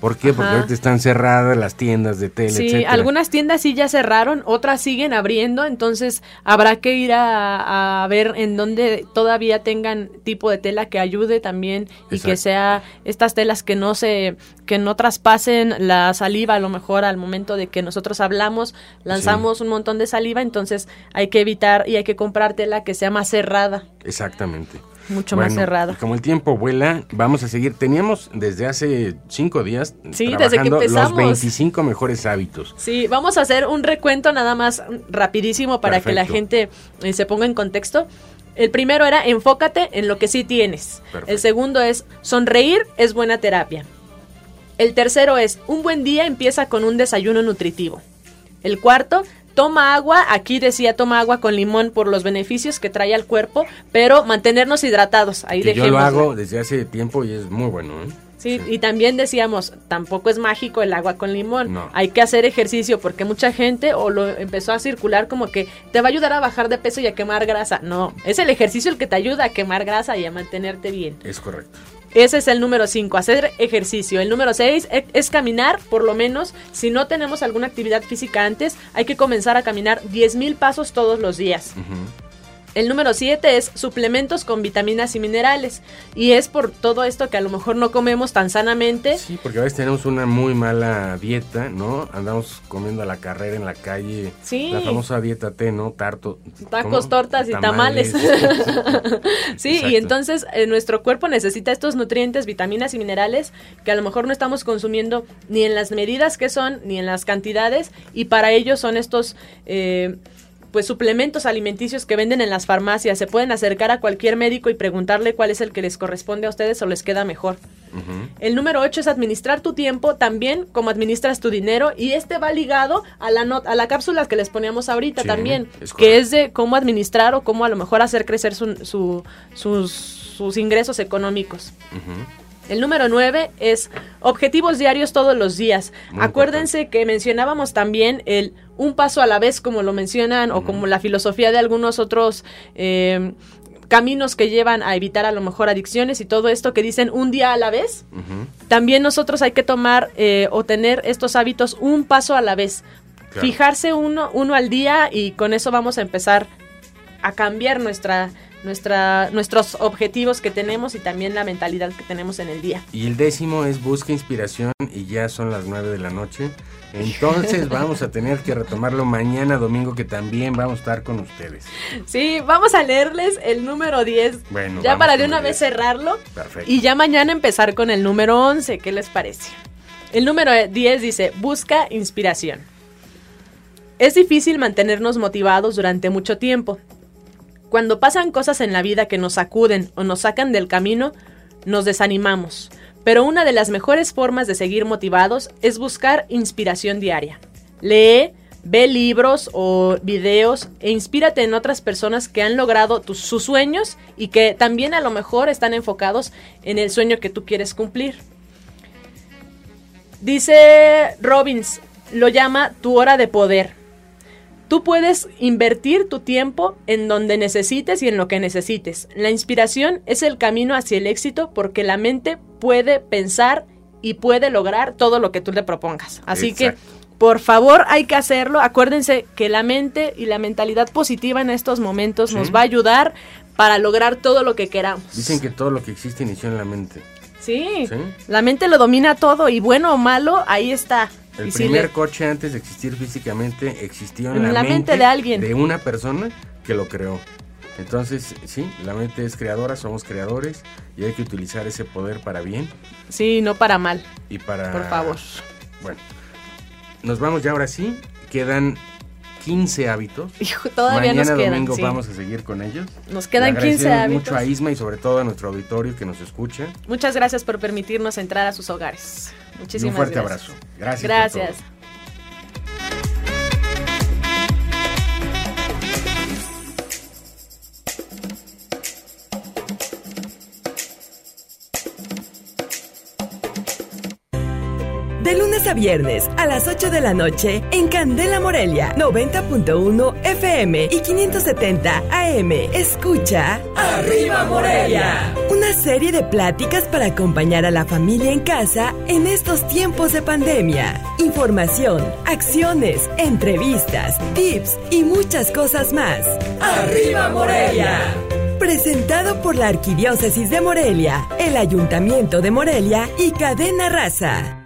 ¿Por qué? Porque ahorita están cerradas las tiendas de tele, Sí, algunas tiendas sí ya cerraron, otras siguen abriendo, entonces habrá que ir a, ver en dónde todavía tengan tipo de tela que ayude también y que sea estas telas que no se que no traspasen la saliva a lo mejor al momento de que nosotros hablamos, lanzamos un montón de saliva, entonces hay que evitar y hay que comprar tela que sea más cerrada. Exactamente mucho más cerrado. Como el tiempo vuela, vamos a seguir. Teníamos desde hace cinco días sí, desde que empezamos. los 25 mejores hábitos. Sí, vamos a hacer un recuento nada más rapidísimo para que la gente eh, se ponga en contexto. El primero era enfócate en lo que sí tienes. El segundo es sonreír es buena terapia. El tercero es un buen día empieza con un desayuno nutritivo. El cuarto, toma agua, aquí decía toma agua con limón por los beneficios que trae al cuerpo, pero mantenernos hidratados. Ahí Yo lo hago desde hace tiempo y es muy bueno. ¿eh? Sí, y también decíamos, tampoco es mágico el agua con limón. Hay que hacer ejercicio porque mucha gente o lo empezó a circular como que te va a ayudar a bajar de peso y a quemar grasa. No, es el ejercicio el que te ayuda a quemar grasa y a mantenerte bien. Es correcto. Ese es el número 5, hacer ejercicio. El número 6 e, es caminar, por lo menos. Si no tenemos alguna actividad física antes, hay que comenzar a caminar 10.000 pasos todos los días. El número 7 es suplementos con vitaminas y minerales. Y es por todo esto que a lo mejor no comemos tan sanamente. Sí, porque a veces tenemos una muy mala dieta, ¿no? Andamos comiendo a la carrera en la calle. Sí. La famosa dieta T, ¿no? Tarto. Tacos, tortas y tamales. sí, y entonces eh, nuestro cuerpo necesita estos nutrientes, vitaminas y minerales que a lo mejor no estamos consumiendo ni en las medidas que son, ni en las cantidades. Y para ello son estos... Eh, pues suplementos alimenticios que venden en las farmacias. Se pueden acercar a cualquier médico y preguntarle cuál es el que les corresponde a ustedes o les queda mejor. El número 8 es administrar tu tiempo también como administras tu dinero y este va ligado a la a la cápsula que les poníamos ahorita también, que es de cómo administrar o cómo a lo mejor hacer crecer sus, sus, ingresos económicos. El número 9 es objetivos diarios todos los días. Acuérdense que mencionábamos también el un paso a la vez, como lo mencionan, o como la filosofía de algunos otros eh, caminos que llevan a evitar a lo mejor adicciones y todo esto que dicen un día a la vez. También nosotros hay que tomar eh, o tener estos hábitos un paso a la vez. Fijarse uno, uno al día y con eso vamos a empezar a cambiar nuestra nuestra, nuestros objetivos que tenemos y también la mentalidad que tenemos en el día. Y el décimo es busca inspiración y ya son las nueve de la noche. Entonces vamos a tener que retomarlo mañana domingo que también vamos a estar con ustedes. Sí, vamos a leerles el número 10. Bueno, ya para de una vez cerrarlo. Perfecto. Y ya mañana empezar con el número 11. ¿Qué les parece? El número 10 dice, busca inspiración. Es difícil mantenernos motivados durante mucho tiempo, cuando pasan cosas en la vida que nos sacuden o nos sacan del camino, nos desanimamos. pero una de las mejores formas de seguir motivados es buscar inspiración diaria. Lee, ve libros o videos e inspírate en otras personas que han logrado sus sueños y que también a lo mejor están enfocados en el sueño que tú quieres cumplir. Dice Robbins, lo llama tu hora de poder. Tú puedes invertir tu tiempo en donde necesites y en lo que necesites. La inspiración es el camino hacia el éxito porque la mente puede pensar y puede lograr todo lo que tú le propongas. Así que, por favor, hay que hacerlo. Acuérdense que la mente y la mentalidad positiva en estos momentos nos va a ayudar para lograr todo lo que queramos. Dicen que todo lo que existe inició en la mente. Sí, la mente lo domina todo y bueno o malo, ahí está. El primer coche antes de existir físicamente existió en, la, mente, de alguien. De una persona que lo creó. Entonces, sí, la mente es creadora, somos creadores y hay que utilizar ese poder para bien. Sí, no para mal. Y para... Por favor. Bueno, nos vamos ya ahora sí. Quedan 15 hábitos. todavía Mañana nos quedan. domingo vamos a seguir con ellos. Nos quedan 15 hábitos. mucho a Isma y sobre todo a nuestro auditorio que nos escucha. Muchas gracias por permitirnos entrar a sus hogares. Muchísimas y un fuerte gracias. abrazo. Gracias. Gracias. Viernes a las 8 de la noche en Candela Morelia 90.1 FM y 570 AM. Escucha Arriba Morelia. Una serie de pláticas para acompañar a la familia en casa en estos tiempos de pandemia. Información, acciones, entrevistas, tips y muchas cosas más. Arriba Morelia. Presentado por la Arquidiócesis de Morelia, el Ayuntamiento de Morelia y Cadena Raza.